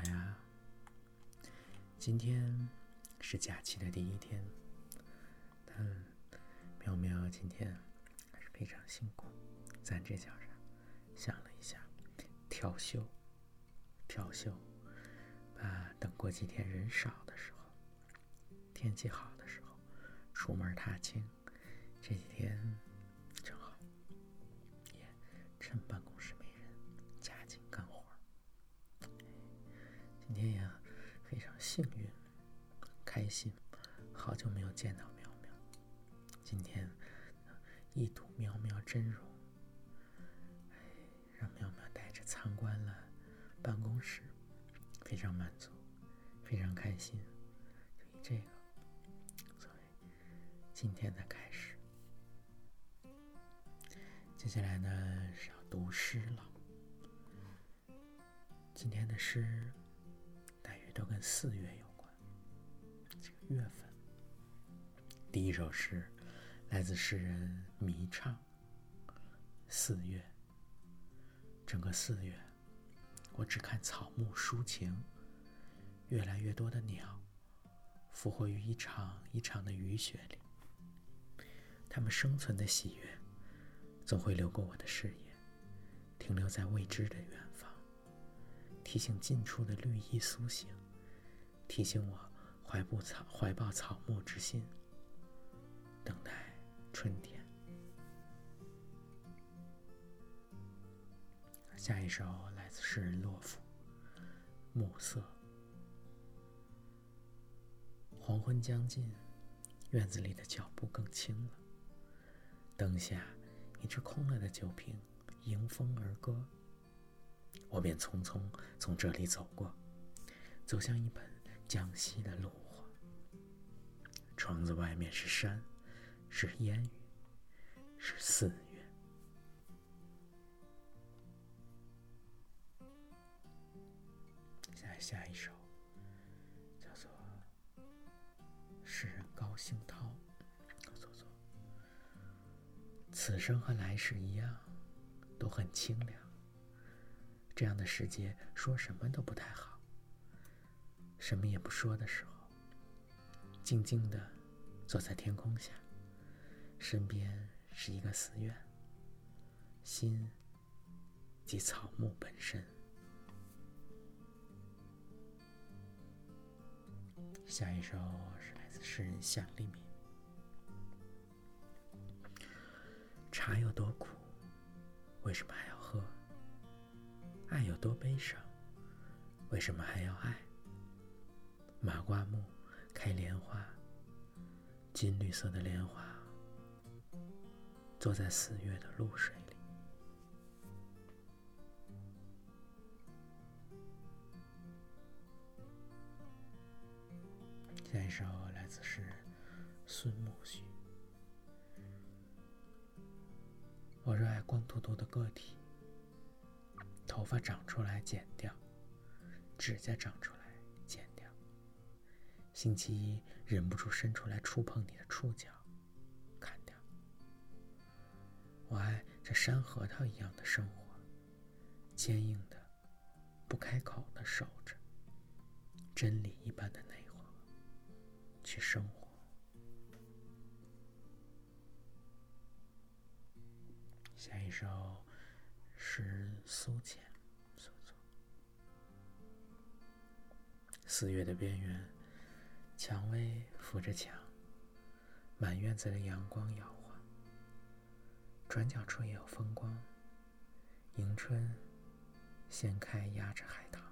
好呀！今天是假期的第一天，但喵喵今天还是非常辛苦，在这叫啥想了一下，调休，调休，啊，等过几天人少的时候，天气好的时候，出门踏青。这几天正好，也趁办公今天也非常幸运，开心，好久没有见到喵喵。今天一睹喵喵真容，哎，让喵喵带着参观了办公室，非常满足，非常开心。就以这个作为今天的开始。接下来呢是要读诗了，今天的诗。都跟四月有关，这个月份。第一首诗来自诗人迷唱。四月，整个四月，我只看草木抒情，越来越多的鸟复活于一场一场的雨雪里。它们生存的喜悦，总会流过我的视野，停留在未知的远方，提醒近处的绿意苏醒。提醒我怀不草怀抱草木之心，等待春天。下一首来自诗人洛夫，《暮色》。黄昏将近，院子里的脚步更轻了。灯下，一只空了的酒瓶迎风而歌。我便匆匆从这里走过，走向一本。江西的路火，窗子外面是山，是烟雨，是四月。下下一首，叫做诗人高兴涛，做做。此生和来世一样，都很清凉。这样的世界，说什么都不太好。什么也不说的时候，静静的坐在天空下，身边是一个寺院，心即草木本身。下一首是来自诗人向立敏。茶有多苦，为什么还要喝？爱有多悲伤，为什么还要爱？马瓜木开莲花，金绿色的莲花，坐在四月的露水里。下一首来自诗人孙木须。我热爱光秃秃的个体，头发长出来剪掉，指甲长出来。星期一忍不住伸出来触碰你的触角，砍掉。我爱这山核桃一样的生活，坚硬的，不开口的守着，真理一般的内核，去生活。下一首是苏浅所作，四月的边缘。蔷薇扶着墙，满院子的阳光摇晃。转角处也有风光。迎春掀开压着海棠。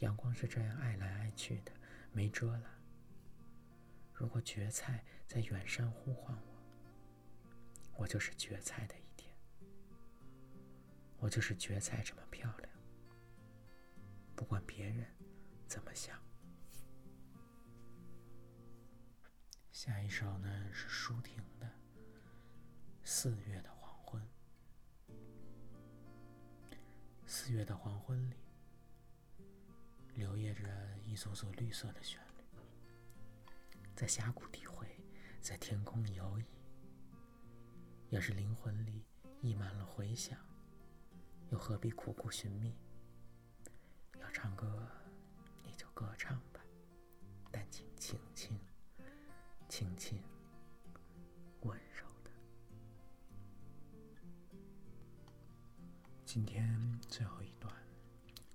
阳光是这样爱来爱去的，没遮拦。如果蕨菜在远山呼唤我，我就是蕨菜的一天。我就是蕨菜这么漂亮，不管别人怎么想。下一首呢是舒婷的《四月的黄昏》。四月的黄昏里，流曳着一组组绿色的旋律，在峡谷低回，在天空游弋。要是灵魂里溢满了回响，又何必苦苦寻觅？要唱歌，你就歌唱吧，但请轻轻、轻轻、温柔的。今天最后一段，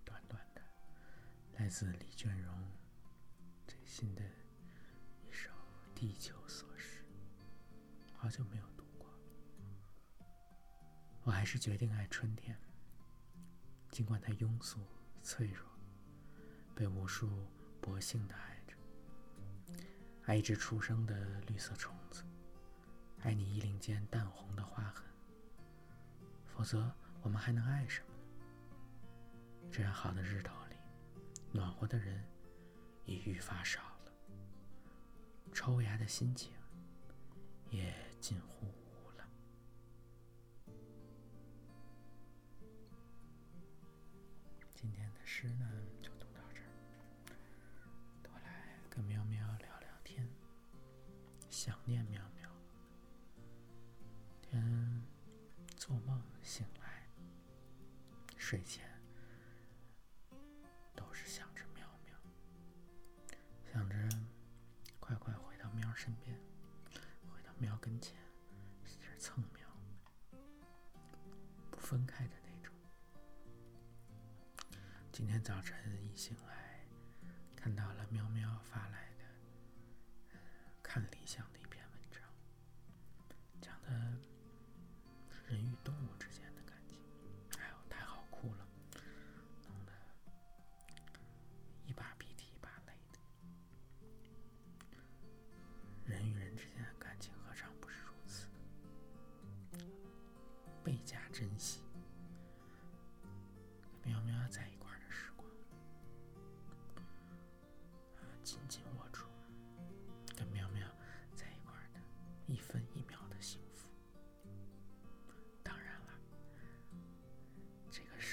短短的，来自李娟荣最新的一首《地球琐事》，好久没有读过，我还是决定爱春天。尽管它庸俗、脆弱，被无数薄幸的爱，爱一只出生的绿色虫子，爱你衣领间淡红的划痕。否则，我们还能爱什么？这样好的日头里，暖和的人已愈发少了，抽芽的心情也近乎无了。今天的。诗呢，想念喵喵。天做梦醒来，睡前都是想着喵喵，想着快快回到喵身边，回到喵跟前，使劲蹭喵，不分开的那种。今天早晨一醒来，看到了喵喵发来的看理想的一篇文章，讲的人与动物之间的感情，哎呦，太好哭了，弄得一把鼻涕一把泪的。人与人之间的感情何尝不是如此？倍加珍惜，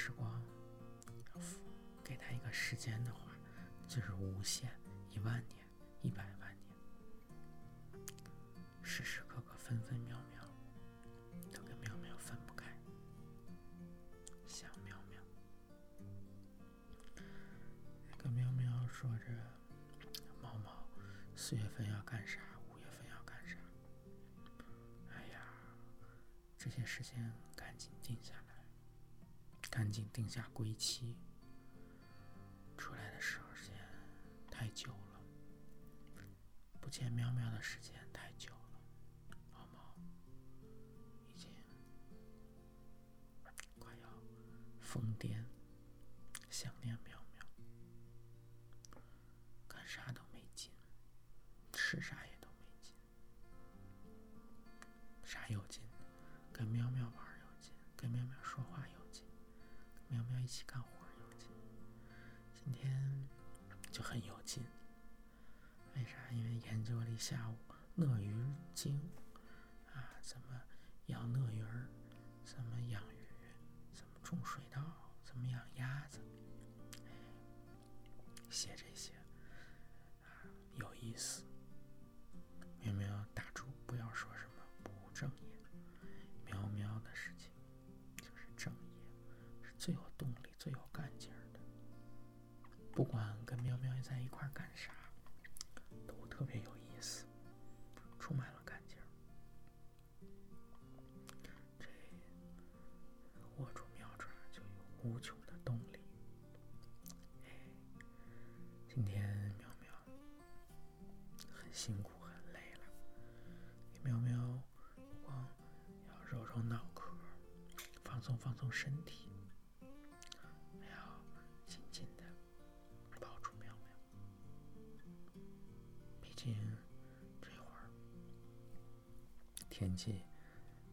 时光给他一个时间的话，就是无限一万年、一百万年，时时刻刻分分秒秒都跟喵喵分不开，想喵喵，跟喵喵说着。四月份要干啥？五月份要干啥？哎呀，这些事情赶紧定下，赶紧定下归期。出来的时候时间太久了，不见喵喵的时间太久了，毛毛已经快要疯癫，想念喵喵，干啥都没劲。吃啥也都没劲，啥有劲？跟喵喵玩一起干活有劲。今天就很有劲，为啥？因为研究了一下午鳄鱼精啊，怎么养鳄鱼儿，怎么养鱼，怎么种水稻，特别有意思，充满了干劲儿。这握住妙爪就有无穷的动力。今天喵喵很辛苦很累了。喵喵，不光要揉揉脑壳，放松放松身体，天气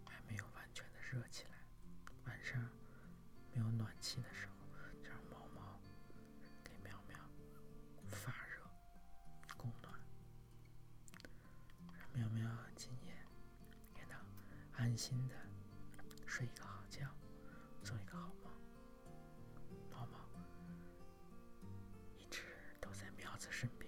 还没有完全的热起来，晚上没有暖气的时候，就让毛毛给喵喵发热供暖，让喵喵。安心的睡一个好觉，做一个好梦。毛毛一直都在喵子身边。